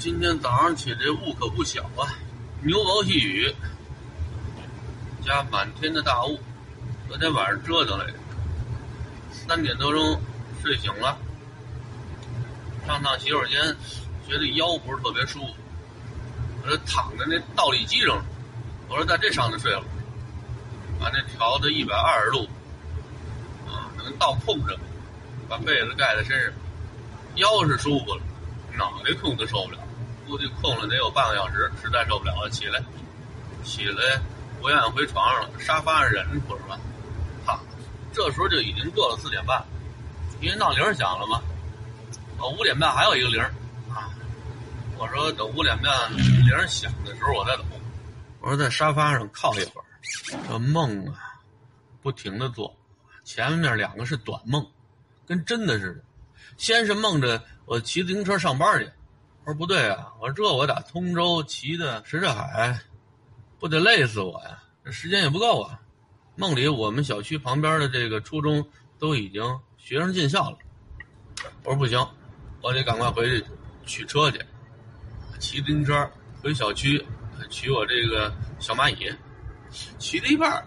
今天早上起这雾可不小啊，牛毛细雨，加满天的大雾。昨天晚上折腾来着，三点多钟睡醒了，上趟洗手间，觉得腰不是特别舒服，我这躺在那倒立机上，我说在这上头睡了，把那调到一百二十度，啊，能倒空着，把被子盖在身上，腰是舒服了，脑袋空的受不了。估计空了得有半个小时，实在受不了了，起来，起来，不愿意回床上了，沙发上忍着吧。哈，这时候就已经过了四点半，因为闹铃响了嘛。我，五点半还有一个铃啊。我说等五点半铃响的时候我再走。我说在沙发上靠一会儿，这梦啊，不停的做，前面两个是短梦，跟真的似的。先是梦着我骑自行车上班去。我说不对啊！我说这我打通州骑的什刹海，不得累死我呀！这时间也不够啊。梦里我们小区旁边的这个初中都已经学生进校了。我说不行，我得赶快回去取车去。骑自行车回小区取我这个小蚂蚁。骑了一半，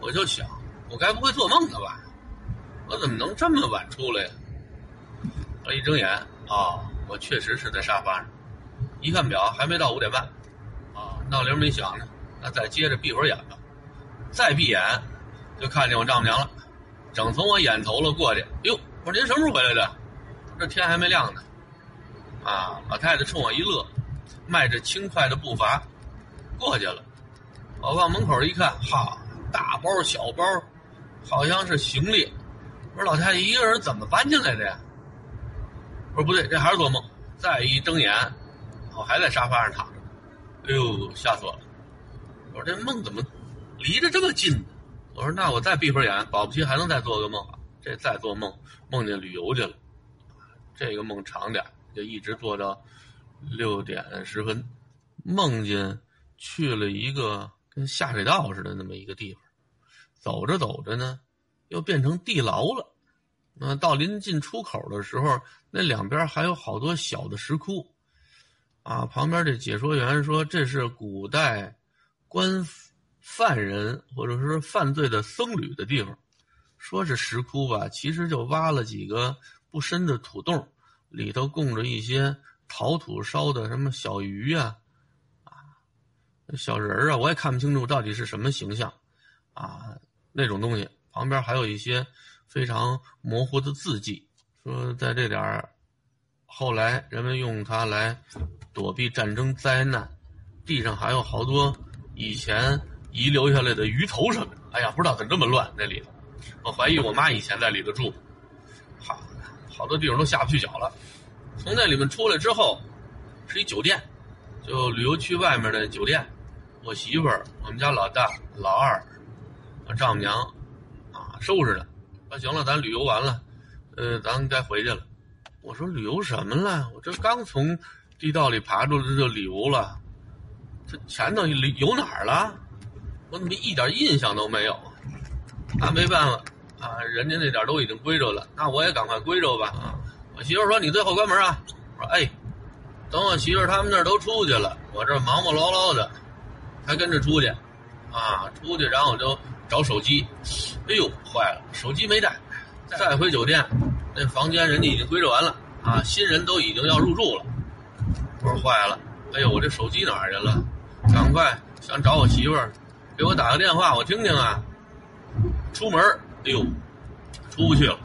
我就想，我该不会做梦了吧？我怎么能这么晚出来呀？我一睁眼啊！我确实是在沙发上，一看表还没到五点半，啊，闹铃没响呢，那再接着闭会儿眼吧。再闭眼，就看见我丈母娘了，正从我眼头了过去。哟，我说您什么时候回来的？这天还没亮呢。啊，老太太冲我一乐，迈着轻快的步伐过去了。我往门口一看，哈，大包小包，好像是行李。我说老太太一个人怎么搬进来的呀？说不对，这还是做梦。再一睁眼，我还在沙发上躺着。哎呦，吓死我了！我说这梦怎么离着这么近呢？我说那我再闭会儿眼，保不齐还能再做个梦啊。这再做梦，梦见旅游去了。这个梦长点，就一直做到六点十分，梦见去了一个跟下水道似的那么一个地方。走着走着呢，又变成地牢了。那到临近出口的时候，那两边还有好多小的石窟，啊，旁边这解说员说这是古代关犯人或者说犯罪的僧侣的地方，说是石窟吧，其实就挖了几个不深的土洞，里头供着一些陶土烧的什么小鱼啊，啊，小人啊，我也看不清楚到底是什么形象，啊，那种东西，旁边还有一些。非常模糊的字迹，说在这点儿，后来人们用它来躲避战争灾难。地上还有好多以前遗留下来的鱼头什么的。哎呀，不知道怎么这么乱那里头。我怀疑我妈以前在里头住。好，好多地方都下不去脚了。从那里面出来之后，是一酒店，就旅游区外面的酒店。我媳妇儿、我们家老大、老二、我丈母娘啊，收拾的。那行了，咱旅游完了，呃，咱该回去了。我说旅游什么了？我这刚从地道里爬出来就旅游了，这前头旅游哪儿了？我怎么一点印象都没有？那没办法啊，人家那点都已经归着了，那我也赶快归着吧。啊，我媳妇说你最后关门啊。我说哎，等我媳妇他们那儿都出去了，我这忙忙唠唠的，还跟着出去，啊，出去然后我就。找手机，哎呦，坏了，手机没带。再回酒店，那房间人家已经归置完了啊，新人都已经要入住了。我说坏了，哎呦，我这手机哪儿去了？赶快想找我媳妇儿，给我打个电话，我听听啊。出门，哎呦，出不去了，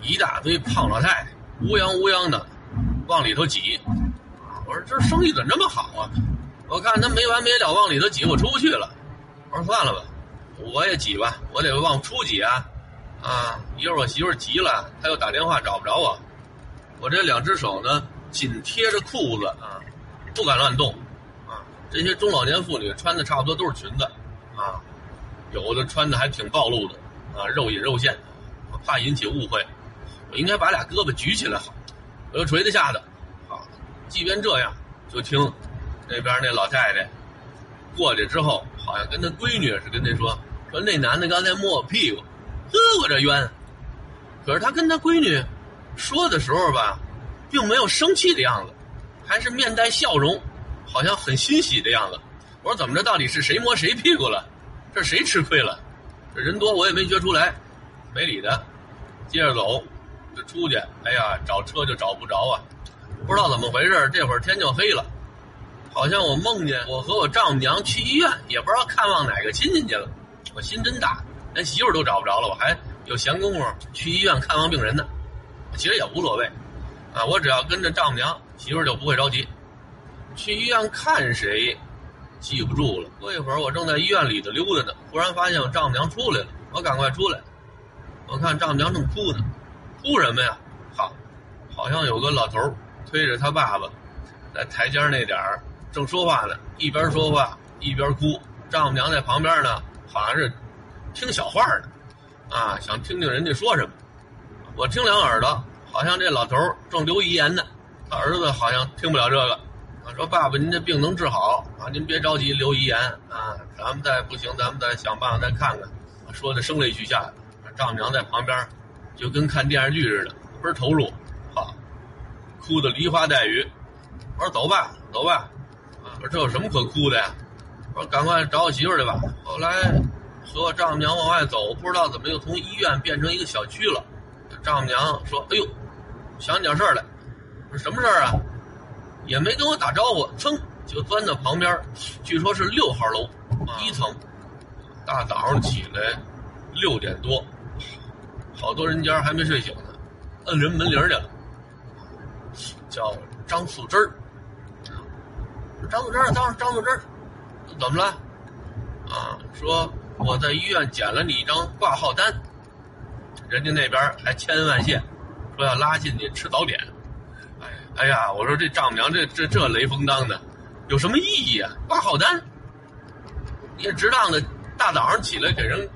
一大堆胖老太太乌泱乌泱的往里头挤。我说这生意怎么这么好啊？我看他没完没了往里头挤，我出不去了。我说算了吧。我也挤吧，我得往出挤啊！啊，一会儿我媳妇儿急了，她又打电话找不着我，我这两只手呢紧贴着裤子啊，不敢乱动啊。这些中老年妇女穿的差不多都是裙子啊，有的穿的还挺暴露的啊，肉隐肉现，怕引起误会，我应该把俩胳膊举起来好，我又垂在下的。好，即便这样，就听那边那老太太过去之后，好像跟她闺女是跟她说。说那男的刚才摸我屁股，呵，我这冤。可是他跟他闺女说的时候吧，并没有生气的样子，还是面带笑容，好像很欣喜的样子。我说怎么着？到底是谁摸谁屁股了？这谁吃亏了？这人多我也没觉出来，没理他，接着走，就出去。哎呀，找车就找不着啊，不知道怎么回事。这会儿天就黑了，好像我梦见我和我丈母娘去医院，也不知道看望哪个亲戚去了。我心真大，连媳妇都找不着了，我还有闲工夫去医院看望病人呢。其实也无所谓，啊，我只要跟着丈母娘，媳妇就不会着急。去医院看谁？记不住了。过一会儿，我正在医院里头溜达呢，忽然发现我丈母娘出来了。我赶快出来，我看丈母娘正哭呢，哭什么呀？好，好像有个老头推着他爸爸，在台阶那点儿正说话呢，一边说话一边哭。丈母娘在旁边呢，好像是听小话呢，啊，想听听人家说什么。我听两耳朵，好像这老头正留遗言呢，他儿子好像听不了这个。说爸爸，您这病能治好啊？您别着急留遗言啊，咱们再不行，咱们再想办法再看看。说的声泪俱下，丈母娘在旁边，就跟看电视剧似的，倍儿投入，好，哭的梨花带雨。我说走吧，走吧，我说这有什么可哭的呀？我说赶快找我媳妇去吧。后来和我丈母娘往外走，不知道怎么又从医院变成一个小区了。丈母娘说：“哎呦，想起点事儿来。”我说什么事儿啊？也没跟我打招呼，噌就钻到旁边，据说是六号楼一层。大早上起来六点多，好多人家还没睡醒呢，摁人门铃去了。叫张素贞儿，张素贞儿，张张素贞儿，怎么了？啊，说我在医院捡了你一张挂号单，人家那边还千恩万谢，说要拉进去吃早点。哎哎呀，我说这丈母娘这这这雷锋当的，有什么意义啊？挂号单，你也值当的，大早上起来给人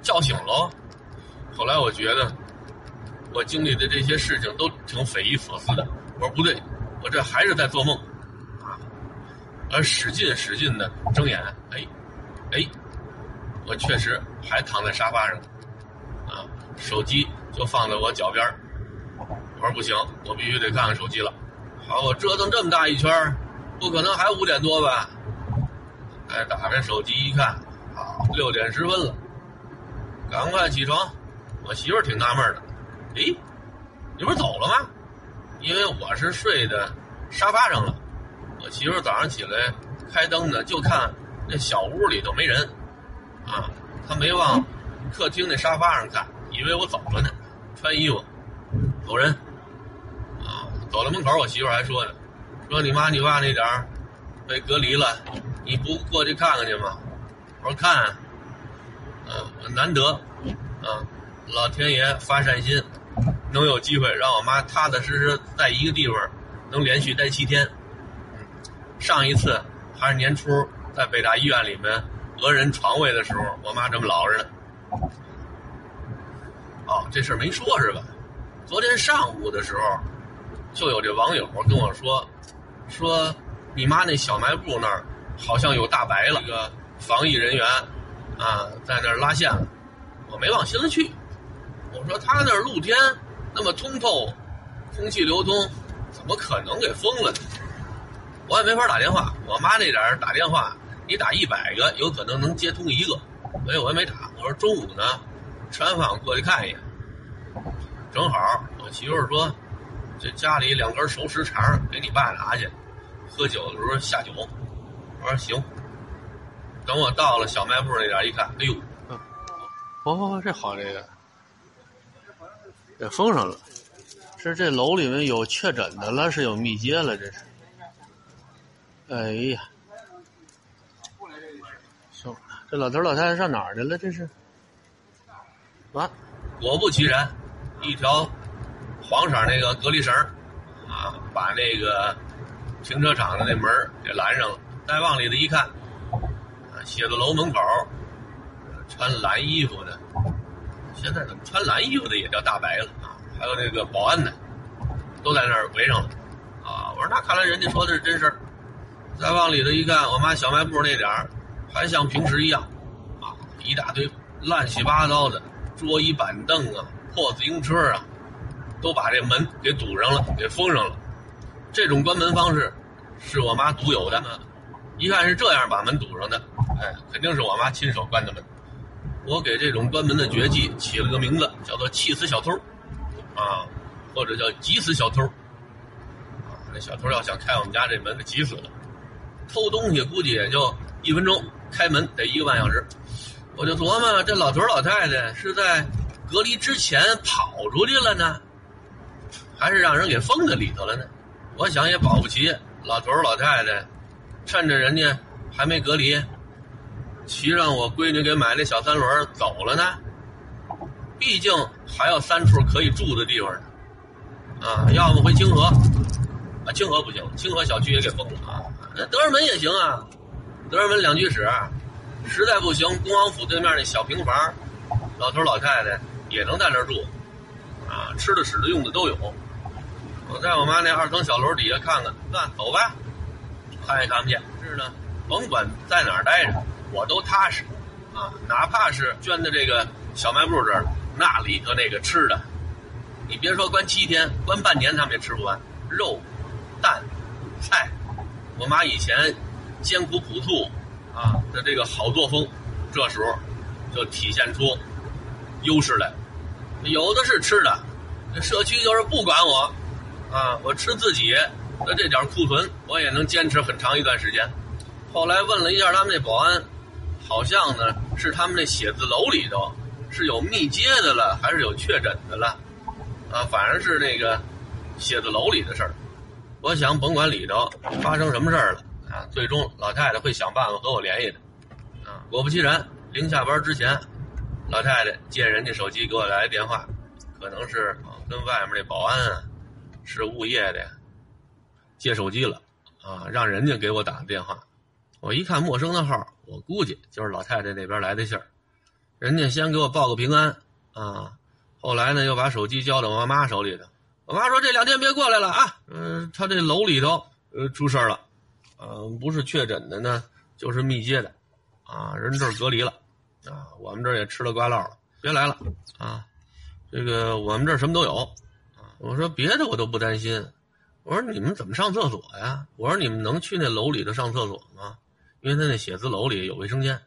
叫醒喽。后来我觉得，我经历的这些事情都挺匪夷所思的。我说不对，我这还是在做梦！而使劲使劲的睁眼，哎，哎，我确实还躺在沙发上，啊，手机就放在我脚边我说不行，我必须得看看手机了。好，我折腾这么大一圈不可能还五点多吧？哎，打开手机一看，啊，六点十分了，赶快起床。我媳妇挺纳闷的，诶，你不是走了吗？因为我是睡在沙发上了。媳妇早上起来开灯呢，就看那小屋里头没人，啊，她没往客厅那沙发上看，以为我走了呢，穿衣服，走人。啊走到门口，我媳妇还说呢：“说你妈你爸那点儿被隔离了，你不过去看看去吗？”我说：“看，嗯，难得，啊，老天爷发善心，能有机会让我妈踏踏实实在一个地方能连续待七天。上一次还是年初在北大医院里面讹人床位的时候，我妈这么老实呢。哦，这事儿没说是吧？昨天上午的时候。”就有这网友跟我说，说你妈那小卖部那儿好像有大白了，这个防疫人员啊在那儿拉线了，我没往心里去。我说他那儿露天那么通透，空气流通，怎么可能给封了呢？我也没法打电话，我妈那点儿打电话，你打一百个有可能能接通一个，所以我也没打。我说中午呢，吃完饭过去看一眼。正好我媳妇说。这家里两根熟食肠，给你爸拿去。喝酒的时候下酒。我说行。等我到了小卖部那点一看，哎呦，哦，这好，这个，这封上了。是这楼里面有确诊的了，是有密接了，这是。哎呀，行，这老头老太太上哪儿去了？这是。完，果不其然，一条。黄色那个隔离绳啊，把那个停车场的那门给拦上了。再往里头一看，写字楼门口穿蓝衣服的，现在怎么穿蓝衣服的也叫大白了啊？还有那个保安的，都在那儿围上了。啊，我说那看来人家说的是真事儿。再往里头一看，我妈小卖部那点儿还像平时一样，啊，一大堆乱七八糟的桌椅板凳啊，破自行车啊。都把这门给堵上了，给封上了。这种关门方式是我妈独有的。一看是这样把门堵上的，哎，肯定是我妈亲手关的门。我给这种关门的绝技起了个名字，叫做“气死小偷”，啊，或者叫“急死小偷”。啊，那小偷要想开我们家这门，给急死了。偷东西估计也就一分钟，开门得一个半小时。我就琢磨，这老头老太太是在隔离之前跑出去了呢，还是让人给封在里头了呢？我想也保不齐，老头老太太趁着人家还没隔离。骑上我闺女给买的小三轮走了呢，毕竟还有三处可以住的地方呢，啊，要么回清河，啊，清河不行，清河小区也给封了啊，德胜门也行啊，德胜门两居室，实在不行，恭王府对面那小平房，老头老太太也能在那住，啊，吃的、使的、用的都有。我在我妈那二层小楼底下看看，那走吧，看也看不见，是呢，甭管在哪儿待着。我都踏实，啊，哪怕是捐的这个小卖部这儿，那里头那个吃的，你别说关七天，关半年他们也吃不完。肉、蛋、菜，我妈以前艰苦朴素啊的这个好作风，这时候就体现出优势来。有的是吃的，这社区就是不管我，啊，我吃自己的这点库存，我也能坚持很长一段时间。后来问了一下他们那保安。好像呢是他们那写字楼里头是有密接的了，还是有确诊的了？啊，反正是那个写字楼里的事儿。我想甭管里头发生什么事儿了啊，最终老太太会想办法和我联系的。啊，果不其然，临下班之前，老太太借人家手机给我来电话，可能是跟外面那保安啊是物业的，借手机了啊，让人家给我打的电话。我一看陌生的号，我估计就是老太太那边来的信儿。人家先给我报个平安啊，后来呢又把手机交到我妈手里头。我妈说这两天别过来了啊，嗯，他这楼里头呃出事了，嗯，不是确诊的呢，就是密接的，啊，人这儿隔离了，啊，我们这儿也吃了瓜落了，别来了啊。这个我们这儿什么都有，啊，我说别的我都不担心，我说你们怎么上厕所呀？我说你们能去那楼里头上厕所吗？因为他那写字楼里有卫生间，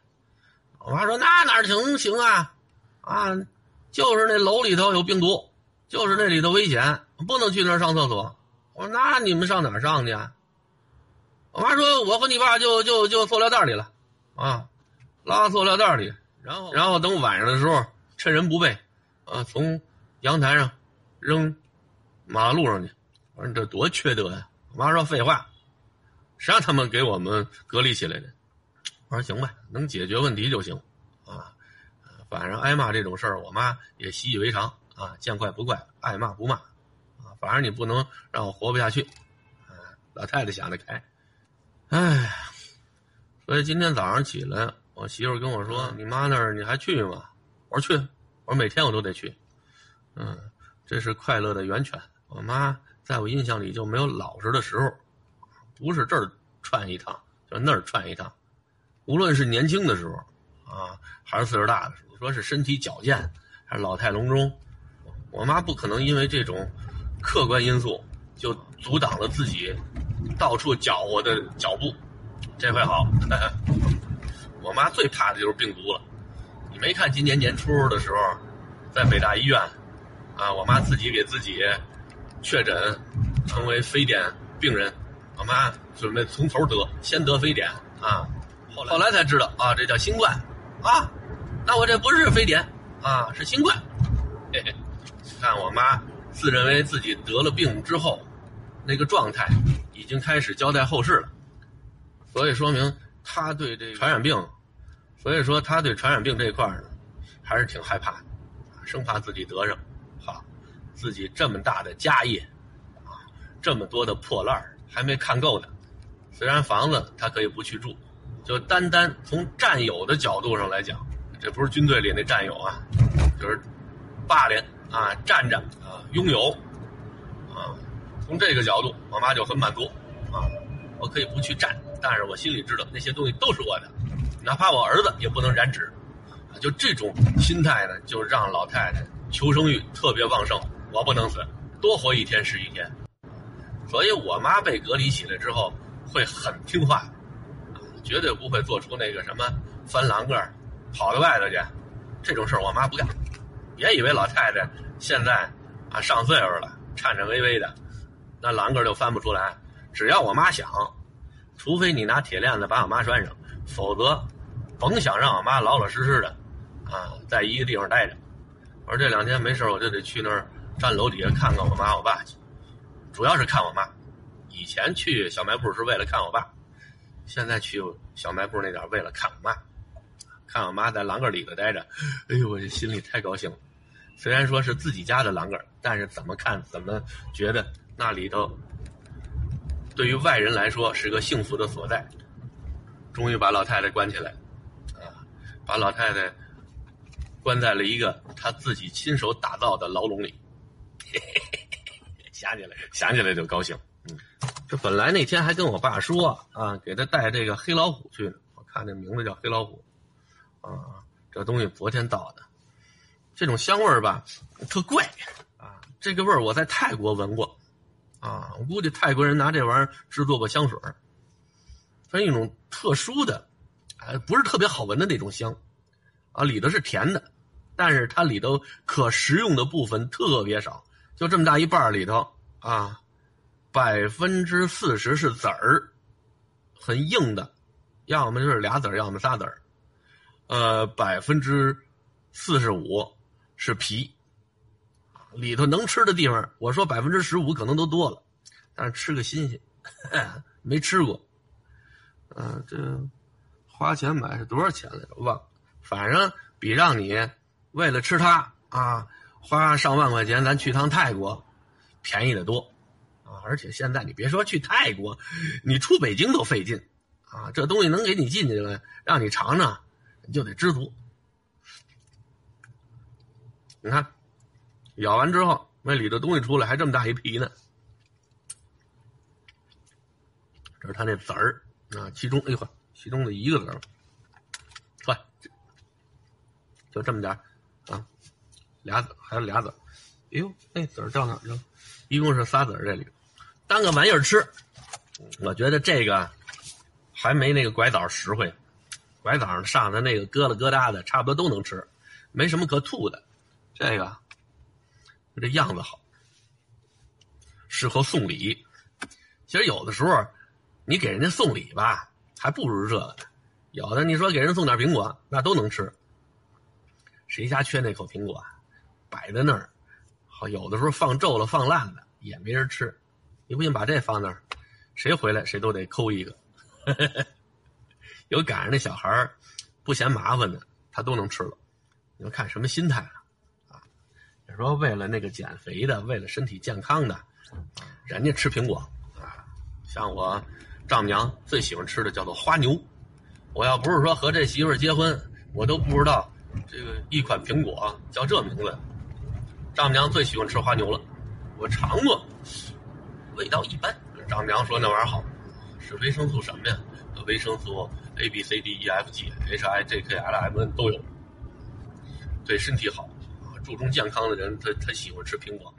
我妈说那哪行行啊，啊，就是那楼里头有病毒，就是那里头危险，不能去那儿上厕所。我说那你们上哪儿上去？啊？我妈说我和你爸就就就塑料袋里了，啊，拉塑料袋里，然后然后等晚上的时候趁人不备，啊，从阳台上扔马路上去。我说这多缺德呀！我妈说废话。谁让他们给我们隔离起来的？我说行吧，能解决问题就行，啊，反正挨骂这种事儿，我妈也习以为常啊，见怪不怪，爱骂不骂，啊，反正你不能让我活不下去，啊，老太太想得开，哎，所以今天早上起来，我媳妇跟我说：“你妈那儿你还去吗？”我说去，我说每天我都得去，嗯，这是快乐的源泉。我妈在我印象里就没有老实的时候。不是这儿串一趟，就那儿串一趟。无论是年轻的时候，啊，还是岁数大的时候，你说是身体矫健，还是老态龙钟，我妈不可能因为这种客观因素就阻挡了自己到处搅和的脚步。这回好，我妈最怕的就是病毒了。你没看今年年初的时候，在北大医院，啊，我妈自己给自己确诊成为非典病人。我妈准备从头得，先得非典啊，后来后来才知道啊，这叫新冠啊，那我这不是非典啊，是新冠。嘿嘿，看我妈自认为自己得了病之后，那个状态已经开始交代后事了，所以说明他对这传染病，所以说他对传染病这一块呢，还是挺害怕的，生怕自己得上。好，自己这么大的家业啊，这么多的破烂儿。还没看够呢，虽然房子他可以不去住，就单单从战友的角度上来讲，这不是军队里那战友啊，就是霸凌啊、站着啊、拥有啊，从这个角度，我妈就很满足啊。我可以不去站，但是我心里知道那些东西都是我的，哪怕我儿子也不能染指啊。就这种心态呢，就让老太太求生欲特别旺盛。我不能死，多活一天是一天。所以我妈被隔离起来之后会很听话，绝对不会做出那个什么翻栏杆跑到外头去这种事儿，我妈不干。别以为老太太现在啊上岁数了，颤颤巍巍的，那栏杆儿就翻不出来。只要我妈想，除非你拿铁链子把我妈拴上，否则甭想让我妈老老实实的啊在一个地方待着。我说这两天没事我就得去那儿站楼底下看看我妈我爸去，主要是看我妈。以前去小卖部是为了看我爸，现在去小卖部那点为了看我妈，看我妈在栏杆里头待着，哎呦，我这心里太高兴了。虽然说是自己家的栏杆，但是怎么看怎么觉得那里头对于外人来说是个幸福的所在。终于把老太太关起来，啊，把老太太关在了一个她自己亲手打造的牢笼里。想起来，想起来就高兴。嗯，这本来那天还跟我爸说啊，给他带这个黑老虎去呢。我看这名字叫黑老虎，啊，这东西昨天到的，这种香味儿吧，特怪啊。这个味儿我在泰国闻过，啊，我估计泰国人拿这玩意儿制作过香水儿，它是一种特殊的，哎，不是特别好闻的那种香，啊，里头是甜的，但是它里头可食用的部分特别少，就这么大一半儿里头啊。百分之四十是籽儿，很硬的，要么就是俩籽儿，要么仨籽儿。呃，百分之四十五是皮，里头能吃的地方，我说百分之十五可能都多了，但是吃个新鲜，没吃过。嗯，这花钱买是多少钱来着？忘了，反正比让你为了吃它啊花上万块钱，咱去趟泰国便宜的多。啊而且现在你别说去泰国，你出北京都费劲，啊，这东西能给你进去了，让你尝尝，你就得知足。你看，咬完之后，那里头东西出来还这么大一皮呢。这是它那籽儿啊，其中哎呦，其中的一个籽儿，快，就这么点啊，俩籽还有俩籽哎呦，那籽儿掉哪去了？一共是仨籽儿这里。当个玩意儿吃，我觉得这个还没那个拐枣实惠。拐枣上的那个疙了疙瘩的，差不多都能吃，没什么可吐的。这个这样子好，适合送礼。其实有的时候你给人家送礼吧，还不如这个呢。有的你说给人送点苹果，那都能吃。谁家缺那口苹果？摆在那儿，好有的时候放皱了、放烂了，也没人吃。你不信，把这放那儿，谁回来谁都得抠一个。有赶上那小孩不嫌麻烦的，他都能吃了。你说看什么心态啊？说为了那个减肥的，为了身体健康的，人家吃苹果啊。像我丈母娘最喜欢吃的叫做花牛。我要不是说和这媳妇结婚，我都不知道这个一款苹果叫这名字。丈母娘最喜欢吃花牛了，我尝过。味道一般，丈母娘说那玩意儿好，是维生素什么呀？维生素 A B C D E F G H I J K L M N 都有，对身体好。注重健康的人，他他喜欢吃苹果。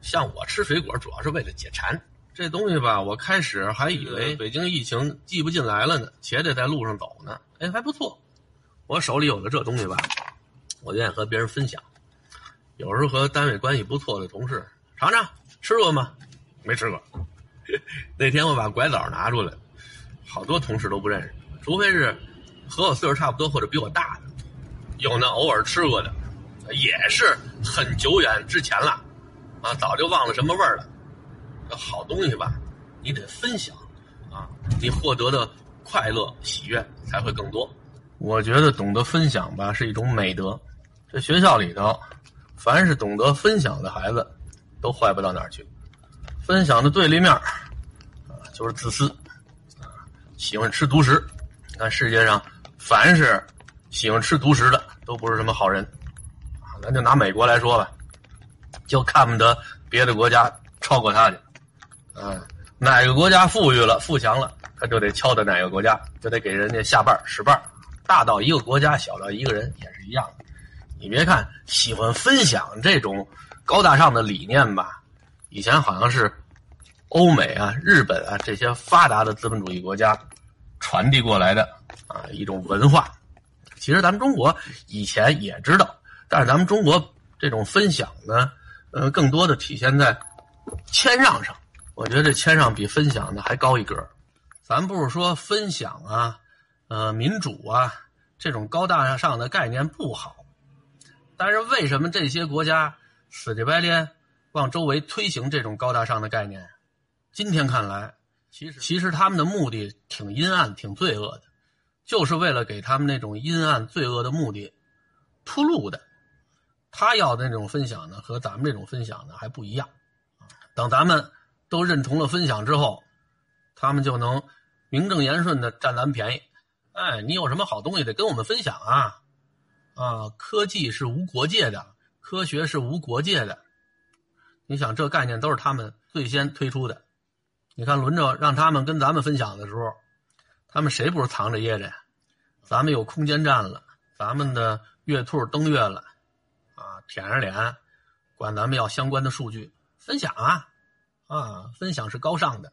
像我吃水果主要是为了解馋。这东西吧，我开始还以为北京疫情寄不进来了呢，且得在路上走呢。哎，还不错。我手里有了这东西吧，我愿意和别人分享。有时候和单位关系不错的同事尝尝，吃过吗？没吃过。那天我把拐枣拿出来，好多同事都不认识，除非是和我岁数差不多或者比我大的，有那偶尔吃过的，也是很久远之前了，啊，早就忘了什么味儿了。好东西吧，你得分享，啊，你获得的快乐喜悦才会更多。我觉得懂得分享吧是一种美德。这学校里头，凡是懂得分享的孩子，都坏不到哪儿去。分享的对立面啊，就是自私，啊，喜欢吃独食。看世界上，凡是喜欢吃独食的，都不是什么好人。咱就拿美国来说吧，就看不得别的国家超过他去。啊，哪个国家富裕了、富强了，他就得敲打哪个国家，就得给人家下绊使绊大到一个国家，小到一个人，也是一样的。你别看喜欢分享这种高大上的理念吧。以前好像是欧美啊、日本啊这些发达的资本主义国家传递过来的啊一种文化。其实咱们中国以前也知道，但是咱们中国这种分享呢，呃，更多的体现在谦让上。我觉得这谦让比分享呢还高一格。咱不是说分享啊、呃民主啊这种高大上的概念不好，但是为什么这些国家死乞白赖往周围推行这种高大上的概念？今天看来，其实其实他们的目的挺阴暗、挺罪恶的，就是为了给他们那种阴暗、罪恶的目的铺路的。他要的那种分享呢，和咱们这种分享呢还不一样。等咱们都认同了分享之后，他们就能名正言顺的占咱们便宜。哎，你有什么好东西得跟我们分享啊！啊，科技是无国界的，科学是无国界的。你想，这概念都是他们最先推出的。你看，轮着让他们跟咱们分享的时候，他们谁不是藏着掖着呀？咱们有空间站了，咱们的月兔登月了，舔着脸管咱们要相关的数据分享啊，啊，分享是高尚的。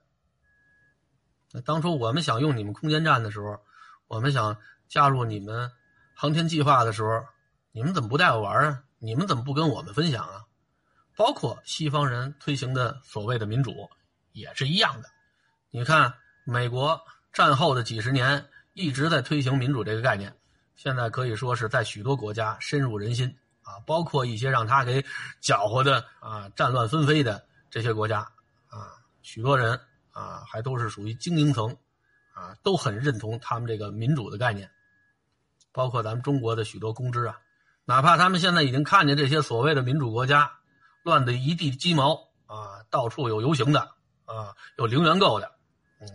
那当初我们想用你们空间站的时候，我们想加入你们航天计划的时候，你们怎么不带我玩啊？你们怎么不跟我们分享啊？包括西方人推行的所谓的民主。也是一样的，你看，美国战后的几十年一直在推行民主这个概念，现在可以说是在许多国家深入人心啊，包括一些让他给搅和的啊战乱纷飞的这些国家啊，许多人啊还都是属于精英层啊，都很认同他们这个民主的概念，包括咱们中国的许多公知啊，哪怕他们现在已经看见这些所谓的民主国家乱得一地鸡毛啊，到处有游行的。啊，有零元购的，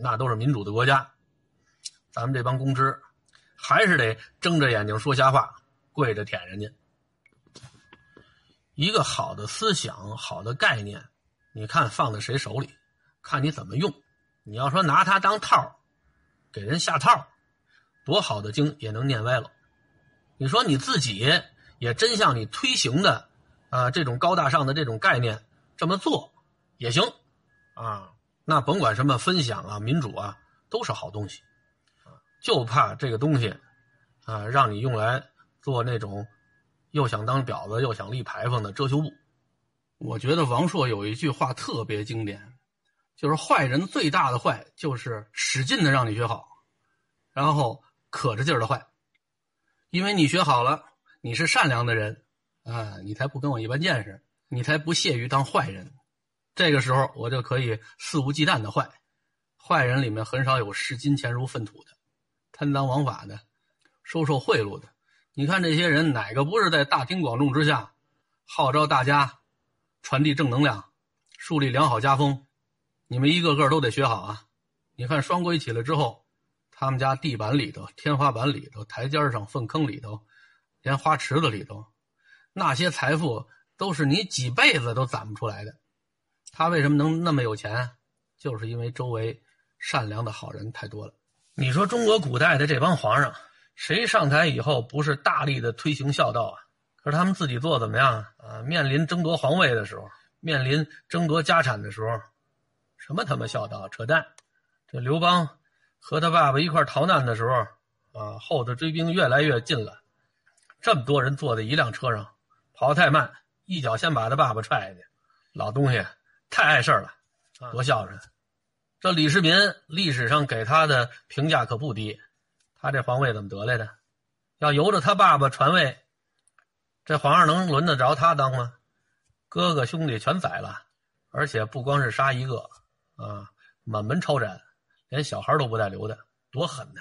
那都是民主的国家。咱们这帮公知，还是得睁着眼睛说瞎话，跪着舔人家。一个好的思想、好的概念，你看放在谁手里，看你怎么用。你要说拿它当套，给人下套，多好的经也能念歪了。你说你自己也真像你推行的啊这种高大上的这种概念这么做也行。啊，那甭管什么分享啊、民主啊，都是好东西，就怕这个东西，啊，让你用来做那种又想当婊子又想立牌坊的遮羞布。我觉得王朔有一句话特别经典，就是坏人最大的坏就是使劲的让你学好，然后可着劲儿的坏，因为你学好了，你是善良的人，啊，你才不跟我一般见识，你才不屑于当坏人。这个时候，我就可以肆无忌惮的坏，坏人里面很少有视金钱如粪土的，贪赃枉法的，收受贿赂的。你看这些人，哪个不是在大庭广众之下，号召大家传递正能量，树立良好家风？你们一个个都得学好啊！你看双规起来之后，他们家地板里头、天花板里头、台阶上、粪坑里头，连花池子里头，那些财富都是你几辈子都攒不出来的。他为什么能那么有钱？就是因为周围善良的好人太多了。你说中国古代的这帮皇上，谁上台以后不是大力的推行孝道啊？可是他们自己做怎么样啊？啊，面临争夺皇位的时候，面临争夺家产的时候，什么他妈孝道？扯淡！这刘邦和他爸爸一块逃难的时候，啊，后头追兵越来越近了，这么多人坐在一辆车上，跑太慢，一脚先把他爸爸踹下去，老东西。太碍事儿了，多孝顺！这李世民历史上给他的评价可不低，他这皇位怎么得来的？要由着他爸爸传位，这皇上能轮得着他当吗？哥哥兄弟全宰了，而且不光是杀一个，啊，满门抄斩，连小孩都不带留的，多狠呐！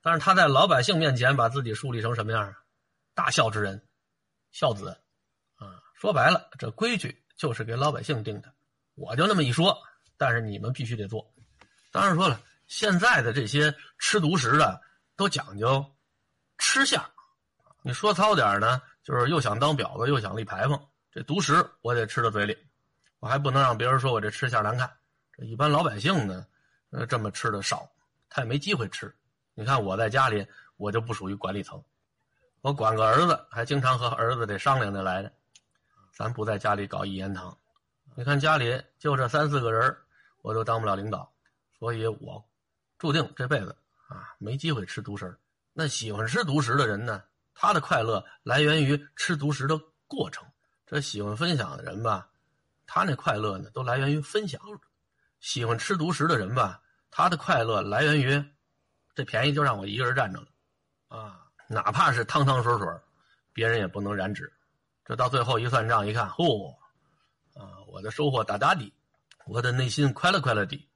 但是他在老百姓面前把自己树立成什么样啊？大孝之人，孝子，啊，说白了，这规矩。就是给老百姓定的，我就那么一说，但是你们必须得做。当然说了，现在的这些吃独食的都讲究吃相，你说糙点呢，就是又想当婊子又想立牌坊。这独食我得吃到嘴里，我还不能让别人说我这吃相难看。这一般老百姓呢，呃，这么吃的少，他也没机会吃。你看我在家里，我就不属于管理层，我管个儿子，还经常和儿子得商量着来的。咱不在家里搞一言堂，你看家里就这三四个人我都当不了领导，所以我注定这辈子啊没机会吃独食。那喜欢吃独食的人呢，他的快乐来源于吃独食的过程。这喜欢分享的人吧，他那快乐呢都来源于分享。喜欢吃独食的人吧，他的快乐来源于这便宜就让我一个人占着了啊，哪怕是汤汤水水，别人也不能染指。这到最后一算账，一看，嚯，啊，我的收获大大的，我的内心快乐快乐的。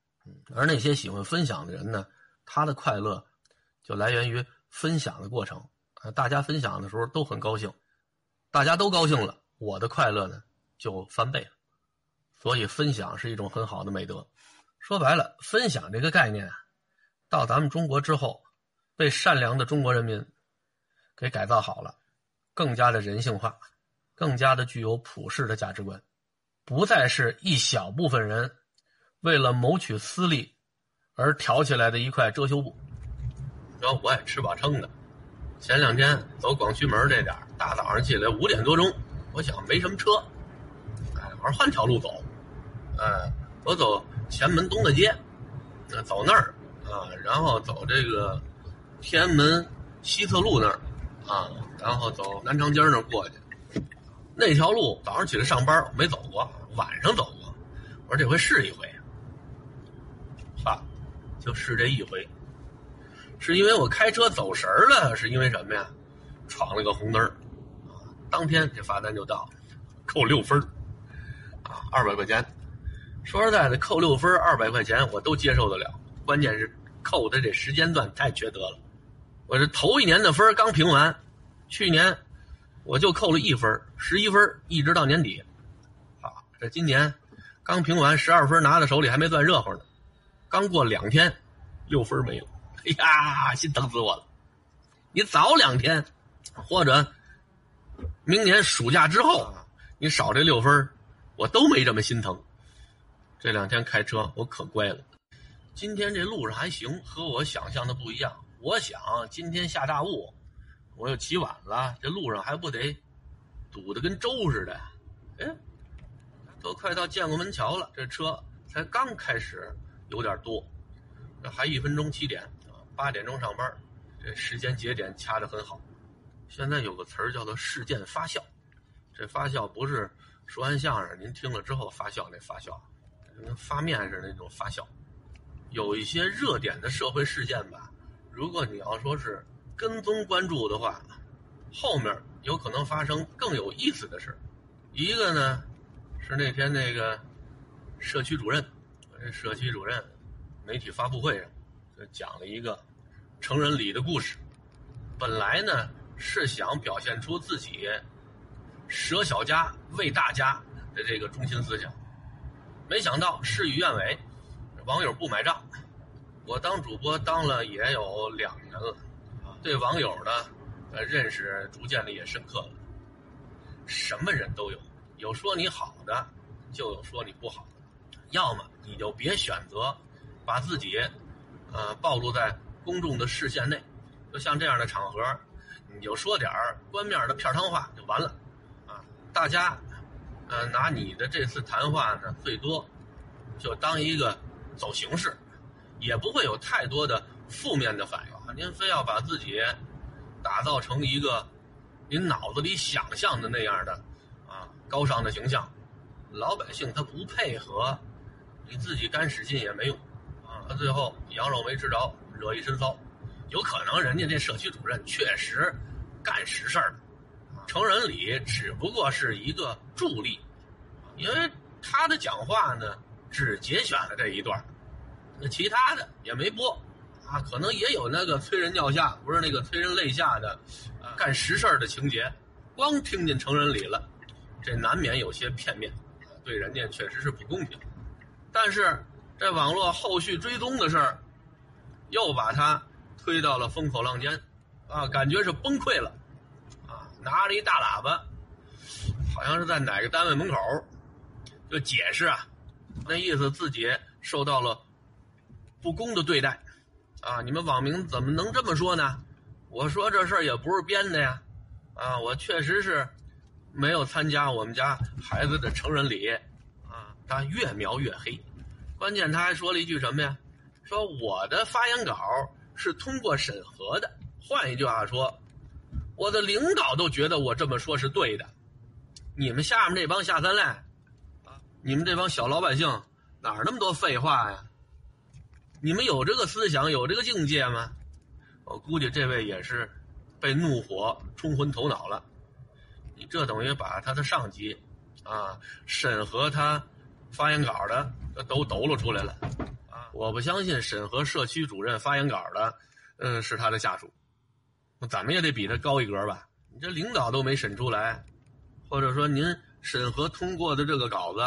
而那些喜欢分享的人呢，他的快乐就来源于分享的过程啊，大家分享的时候都很高兴，大家都高兴了，我的快乐呢就翻倍了。所以，分享是一种很好的美德。说白了，分享这个概念啊，到咱们中国之后，被善良的中国人民给改造好了，更加的人性化。更加的具有普世的价值观，不再是一小部分人为了谋取私利而挑起来的一块遮羞布。说我也吃饱撑的，前两天走广渠门这点大早上起来五点多钟，我想没什么车，哎，我说换条路走，哎，我走前门东大街，走那儿啊，然后走这个天安门西侧路那儿啊，然后走南长街那儿过去。那条路早上起来上班没走过，晚上走过。我说这回试一回，就试这一回。是因为我开车走神儿了，是因为什么呀？闯了个红灯啊！当天这罚单就到，扣六分啊，二百块钱。说实在的，扣六分二百块钱我都接受得了，关键是扣的这时间段太缺德了。我这头一年的分刚评完，去年。我就扣了一分，十一分，一直到年底。啊，这今年刚评完十二分，拿在手里还没算热乎呢。刚过两天，六分没了。哎呀，心疼死我了！你早两天，或者明年暑假之后，你少这六分，我都没这么心疼。这两天开车我可乖了。今天这路上还行，和我想象的不一样。我想今天下大雾。我又起晚了，这路上还不得堵得跟粥似的。哎，都快到建国门桥了，这车才刚开始有点多，还一分钟七点啊，八点钟上班，这时间节点掐得很好。现在有个词儿叫做事件发酵，这发酵不是说完相声您听了之后发酵那发酵，跟发面似的那种发酵。有一些热点的社会事件吧，如果你要说是。跟踪关注的话，后面有可能发生更有意思的事一个呢，是那天那个社区主任，社区主任媒体发布会上就讲了一个成人礼的故事。本来呢是想表现出自己舍小家为大家的这个中心思想，没想到事与愿违，网友不买账。我当主播当了也有两年了。对网友的呃认识逐渐的也深刻了，什么人都有，有说你好的，就有说你不好的，要么你就别选择把自己呃暴露在公众的视线内，就像这样的场合，你就说点儿官面的片汤话就完了，啊，大家呃拿你的这次谈话呢，最多就当一个走形式，也不会有太多的负面的反应。您非要把自己打造成一个您脑子里想象的那样的啊高尚的形象，老百姓他不配合，你自己干使劲也没用啊！他最后羊肉没吃着，惹一身骚。有可能人家这社区主任确实干实事儿成人礼只不过是一个助力，因为他的讲话呢只节选了这一段，那其他的也没播。啊，可能也有那个催人尿下，不是那个催人泪下的，啊，干实事儿的情节。光听见成人礼了，这难免有些片面，对人家确实是不公平。但是这网络后续追踪的事儿，又把他推到了风口浪尖，啊，感觉是崩溃了，啊，拿着一大喇叭，好像是在哪个单位门口，就解释啊，那意思自己受到了不公的对待。啊！你们网民怎么能这么说呢？我说这事儿也不是编的呀，啊，我确实是没有参加我们家孩子的成人礼，他越描越黑，关键他还说了一句什么呀？说我的发言稿是通过审核的。换一句话说，我的领导都觉得我这么说是对的。你们下面这帮下三滥，啊，你们这帮小老百姓哪儿那么多废话呀？你们有这个思想，有这个境界吗？我估计这位也是被怒火冲昏头脑了。你这等于把他的上级啊审核他发言稿的都抖搂出来了啊！我不相信审核社区主任发言稿的，嗯，是他的下属。怎么也得比他高一格吧？你这领导都没审出来，或者说您审核通过的这个稿子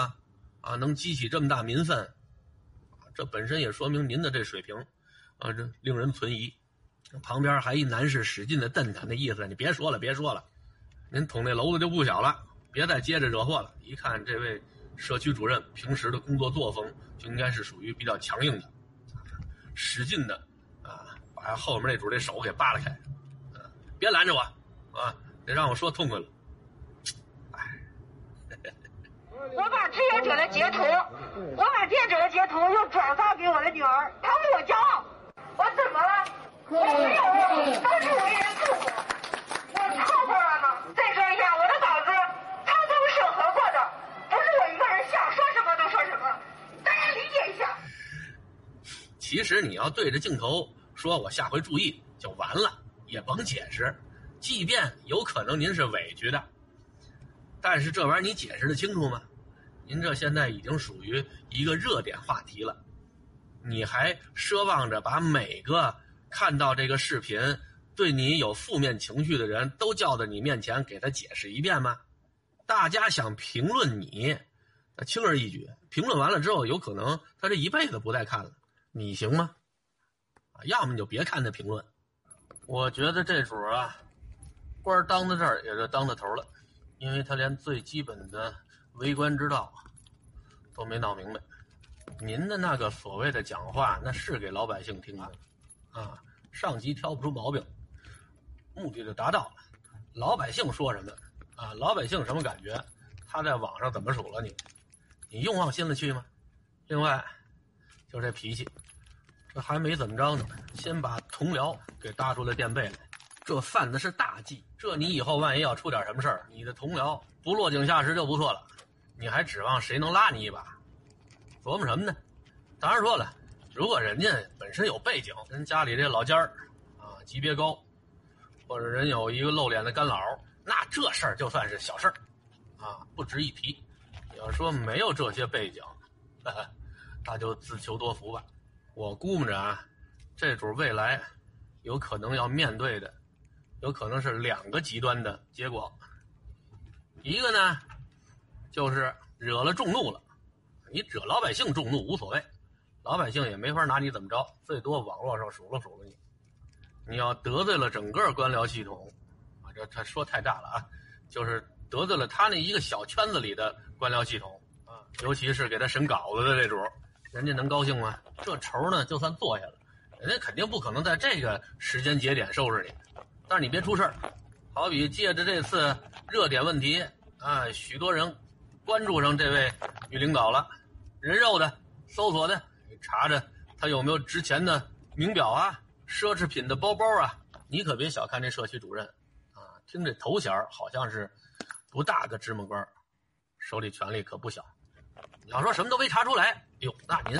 啊，能激起这么大民愤，这本身也说明您的这水平啊，这令人存疑。旁边还一男士使劲的瞪他，那意思你别说了，别说了，您捅那娄子就不小了，别再接着惹祸了。一看这位社区主任平时的工作作风，就应该是属于比较强硬的，使劲的啊，把后面那主这手给扒拉开。别拦着我，啊！得让我说痛快了。哎，我把志愿者的截图，我把志愿者的截图又转发给我的女儿，她为我骄傲。我怎么了？我没有，都是为人父母。我错过了吗？再说一下，我的其实你要对着镜头说，我下回注意就完了。也甭解释，即便有可能您是委屈的，但是这玩意儿你解释的清楚吗？您这现在已经属于一个热点话题了，你还奢望着把每个看到这个视频对你有负面情绪的人都叫到你面前给他解释一遍吗？大家想评论你，轻而易举，评论完了之后，有可能他这一辈子不再看了，你行吗？啊，要么你就别看那评论。我觉得这主啊，官当到这儿也就当到头了，因为他连最基本的为官之道都没闹明白。您的那个所谓的讲话，那是给老百姓听的，啊，上级挑不出毛病，目的就达到了。老百姓说什么啊？老百姓什么感觉？他在网上怎么数落你？你用往心里去吗？另外，就这脾气。这还没怎么着呢，先把同僚给搭出来垫背来，这犯的是大忌。这你以后万一要出点什么事儿，你的同僚不落井下石就不错了，你还指望谁能拉你一把？琢磨什么呢？当然说了，如果人家本身有背景，人家里这老尖儿啊级别高，或者人有一个露脸的干老，那这事儿就算是小事儿，啊不值一提。要说没有这些背景，那就自求多福吧。我估摸着啊，这主未来有可能要面对的，有可能是两个极端的结果。一个呢，就是惹了众怒了，你惹老百姓众怒无所谓，老百姓也没法拿你怎么着，最多网络上数落数落你。你要得罪了整个官僚系统，啊，这他说太大了啊，就是得罪了他那一个小圈子里的官僚系统啊，尤其是给他审稿子的这主。人家能高兴吗？这仇呢，就算做下了，人家肯定不可能在这个时间节点收拾你。但是你别出事儿，好比借着这次热点问题啊，许多人关注上这位女领导了，人肉的、搜索的，查着他有没有值钱的名表啊、奢侈品的包包啊。你可别小看这社区主任啊，听这头衔好像是不大个芝麻官，手里权力可不小。你要说什么都没查出来，哟，那您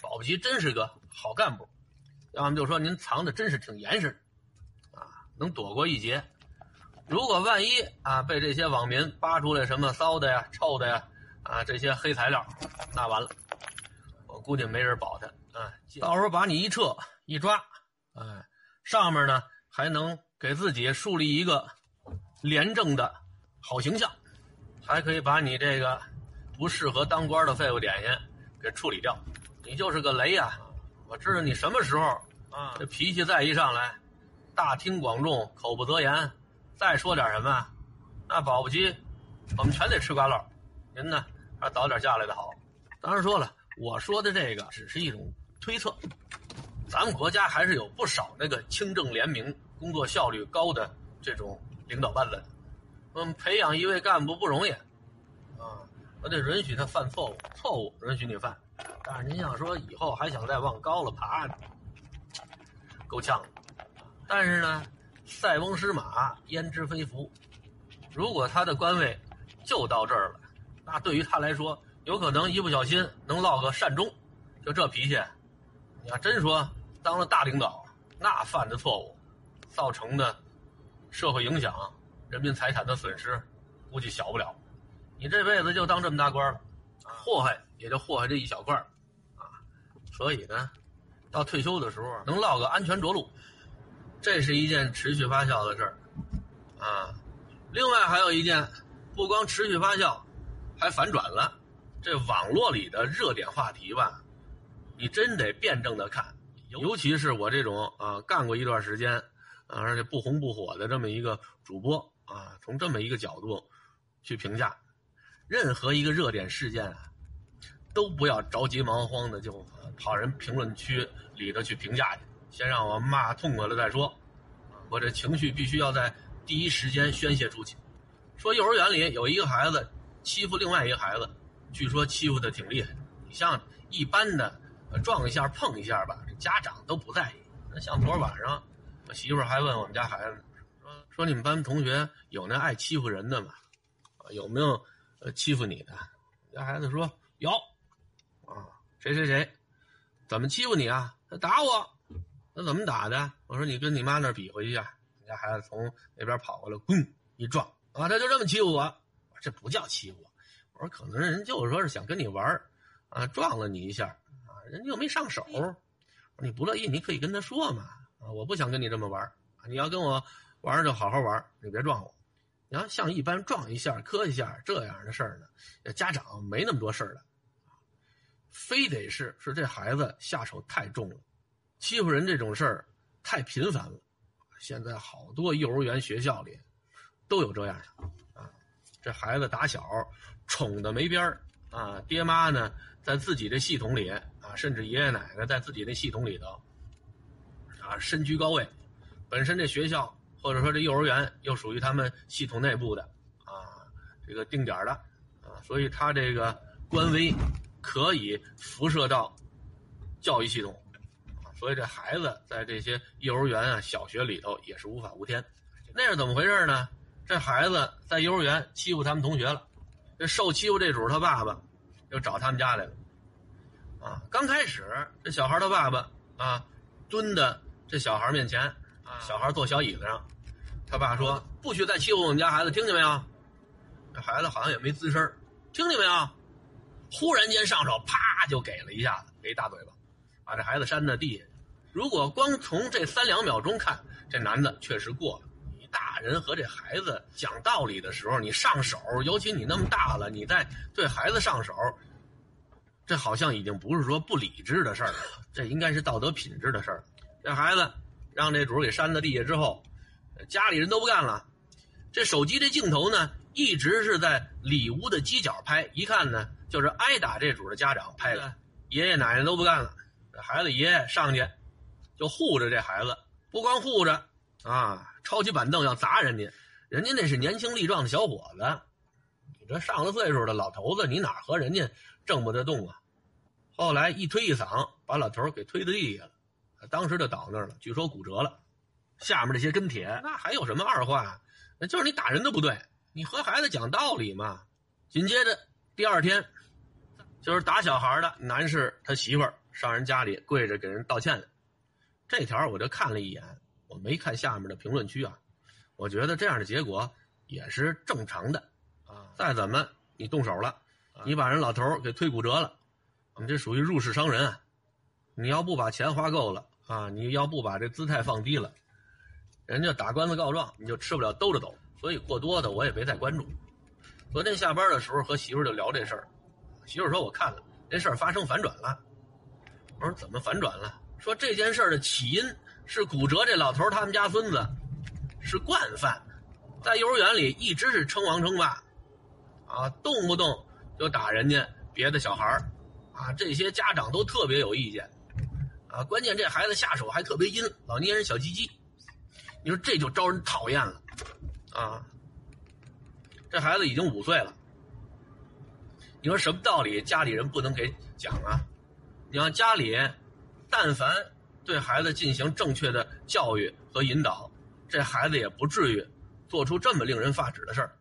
保不齐真是个好干部；要么就说您藏的真是挺严实，啊，能躲过一劫。如果万一啊被这些网民扒出来什么骚的呀、臭的呀，啊这些黑材料，那完了，我估计没人保他啊。到时候把你一撤一抓，哎，上面呢还能给自己树立一个廉政的好形象，还可以把你这个。不适合当官的废物点心，给处理掉。你就是个雷呀！我知道你什么时候啊，这脾气再一上来，大庭广众，口不择言，再说点什么，那保不齐我们全得吃瓜落。您呢，还是早点下来的好。当然说了，我说的这个只是一种推测。咱们国家还是有不少那个清正廉明、工作效率高的这种领导班子。嗯，培养一位干部不容易啊。我得允许他犯错误，错误允许你犯，但是您要说以后还想再往高了爬，够呛。但是呢，塞翁失马，焉知非福。如果他的官位就到这儿了，那对于他来说，有可能一不小心能落个善终。就这脾气，你要真说当了大领导，那犯的错误造成的社会影响、人民财产的损失，估计小不了。你这辈子就当这么大官了，祸害也就祸害这一小块啊。所以呢，到退休的时候能落个安全着陆，这是一件持续发酵的事儿啊。另外还有一件，不光持续发酵，还反转了。这网络里的热点话题吧，你真得辩证的看。尤其是我这种啊，干过一段时间，啊，而且不红不火的这么一个主播啊，从这么一个角度去评价，任何一个热点事件啊，都不要着急忙慌的就跑人评论区里头去评价去，先让我骂痛快了再说。我这情绪必须要在。第一时间宣泄出去，说幼儿园里有一个孩子欺负另外一个孩子，据说欺负的挺厉害。你像一般的撞一下碰一下吧，这家长都不在意。那像昨儿晚上，我媳妇还问我们家孩子说：“说你们班同学有那爱欺负人的吗？有没有呃欺负你的？”家孩子说：“有。”啊，谁谁谁，怎么欺负你啊？他打我。那怎么打的？我说你跟你妈那比划一下。你家孩子从那边跑过来，咣一撞啊！他就这么欺负我，我说这不叫欺负我。我说可能人就是说是想跟你玩啊，撞了你一下啊，人家又没上手。你不乐意，你可以跟他说嘛啊，我不想跟你这么玩你要跟我玩就好好玩你别撞我。你要像一般撞一下、磕一下这样的事儿呢，家长没那么多事儿的，非得是是这孩子下手太重了，欺负人这种事儿太频繁了。现在好多幼儿园学校里都有这样的啊，这孩子打小宠的没边儿啊，爹妈呢在自己的系统里啊，甚至爷爷奶奶在自己的系统里头啊身居高位，本身这学校或者说这幼儿园又属于他们系统内部的啊这个定点的啊，所以他这个官微可以辐射到教育系统。所以这孩子在这些幼儿园啊、小学里头也是无法无天。那是怎么回事呢？这孩子在幼儿园欺负他们同学了，这受欺负这主他爸爸就找他们家来了。啊，刚开始这小孩他爸爸啊蹲的这小孩面前，小孩坐小椅子上，他爸说不许再欺负我们家孩子，听见没有？这孩子好像也没吱声，听见没有？忽然间上手，啪就给了一下子，给一大嘴巴，把这孩子扇在地下。如果光从这三两秒钟看，这男的确实过了。你大人和这孩子讲道理的时候，你上手，尤其你那么大了，你再对孩子上手，这好像已经不是说不理智的事儿了，这应该是道德品质的事儿。这孩子让这主给扇到地下之后，家里人都不干了。这手机这镜头呢，一直是在里屋的犄角拍，一看呢，就是挨打这主的家长拍的。爷爷奶奶都不干了，这孩子爷爷上去。就护着这孩子，不光护着啊，抄起板凳要砸人家。人家那是年轻力壮的小伙子，你这上了岁数的老头子，你哪和人家挣不得动啊？后来一推一搡，把老头给推到地下了，当时就倒那儿了，据说骨折了。下面这些跟帖，那还有什么二话？那就是你打人都不对，你和孩子讲道理嘛。紧接着第二天，就是打小孩的男士他媳妇儿上人家里跪着给人道歉。这条我就看了一眼，我没看下面的评论区啊。我觉得这样的结果也是正常的啊。再怎么你动手了，你把人老头给推骨折了，你这属于入室伤人。啊。你要不把钱花够了啊，你要不把这姿态放低了，人家打官司告状你就吃不了兜着走。所以过多的我也没再关注。昨天下班的时候和媳妇就聊这事儿，媳妇说我看了这事儿发生反转了。我说怎么反转了？说这件事的起因是骨折这老头他们家孙子是惯犯，在幼儿园里一直是称王称霸，啊，动不动就打人家别的小孩啊，这些家长都特别有意见，啊，关键这孩子下手还特别阴，老捏人小鸡鸡，你说这就招人讨厌了，啊，这孩子已经五岁了，你说什么道理？家里人不能给讲啊？你让家里，但凡对孩子进行正确的教育和引导，这孩子也不至于做出这么令人发指的事儿。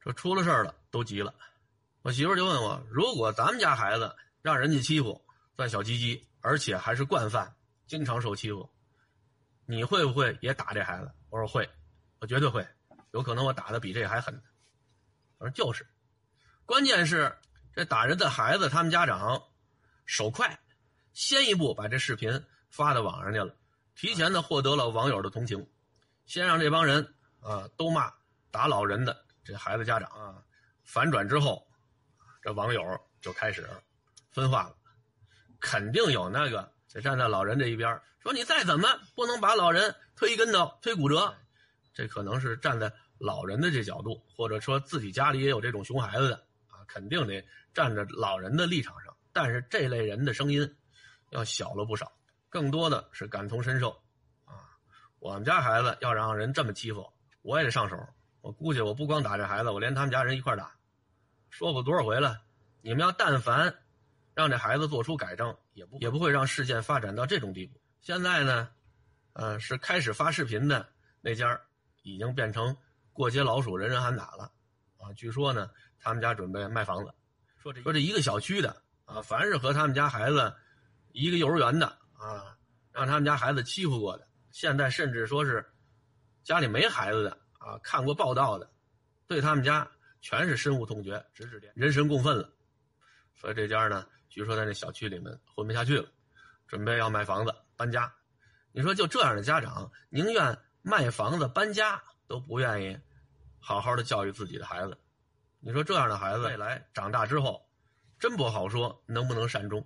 说出了事儿了，都急了。我媳妇就问我：如果咱们家孩子让人家欺负，算小鸡鸡，而且还是惯犯，经常受欺负，你会不会也打这孩子？我说会，我绝对会，有可能我打的比这还狠。我说就是，关键是这打人的孩子，他们家长手快，先一步把这视频发到网上去了，提前的获得了网友的同情，先让这帮人啊都骂打老人的这孩子家长啊，反转之后，这网友就开始分化了。肯定有那个得站在老人这一边，说你再怎么不能把老人推一跟头、推骨折，这可能是站在老人的这角度，或者说自己家里也有这种熊孩子的啊，肯定得站在老人的立场上。但是这类人的声音要小了不少，更多的是感同身受啊。我们家孩子要让人这么欺负，我也得上手。我估计我不光打这孩子，我连他们家人一块打。说过多少回了，你们要但凡。让这孩子做出改正，也不也不会让事件发展到这种地步。现在呢，呃，是开始发视频的那家已经变成过街老鼠，人人喊打了，啊，据说呢，他们家准备卖房子，说这说这一个小区的啊，凡是和他们家孩子一个幼儿园的啊，让他们家孩子欺负过的，现在甚至说是家里没孩子的啊，看过报道的，对他们家全是深恶痛绝，指指点人神共愤了。所以这家呢。据说在那小区里面混不下去了，准备要卖房子搬家。你说就这样的家长，宁愿卖房子搬家，都不愿意好好的教育自己的孩子。你说这样的孩子未来长大之后，真不好说能不能善终。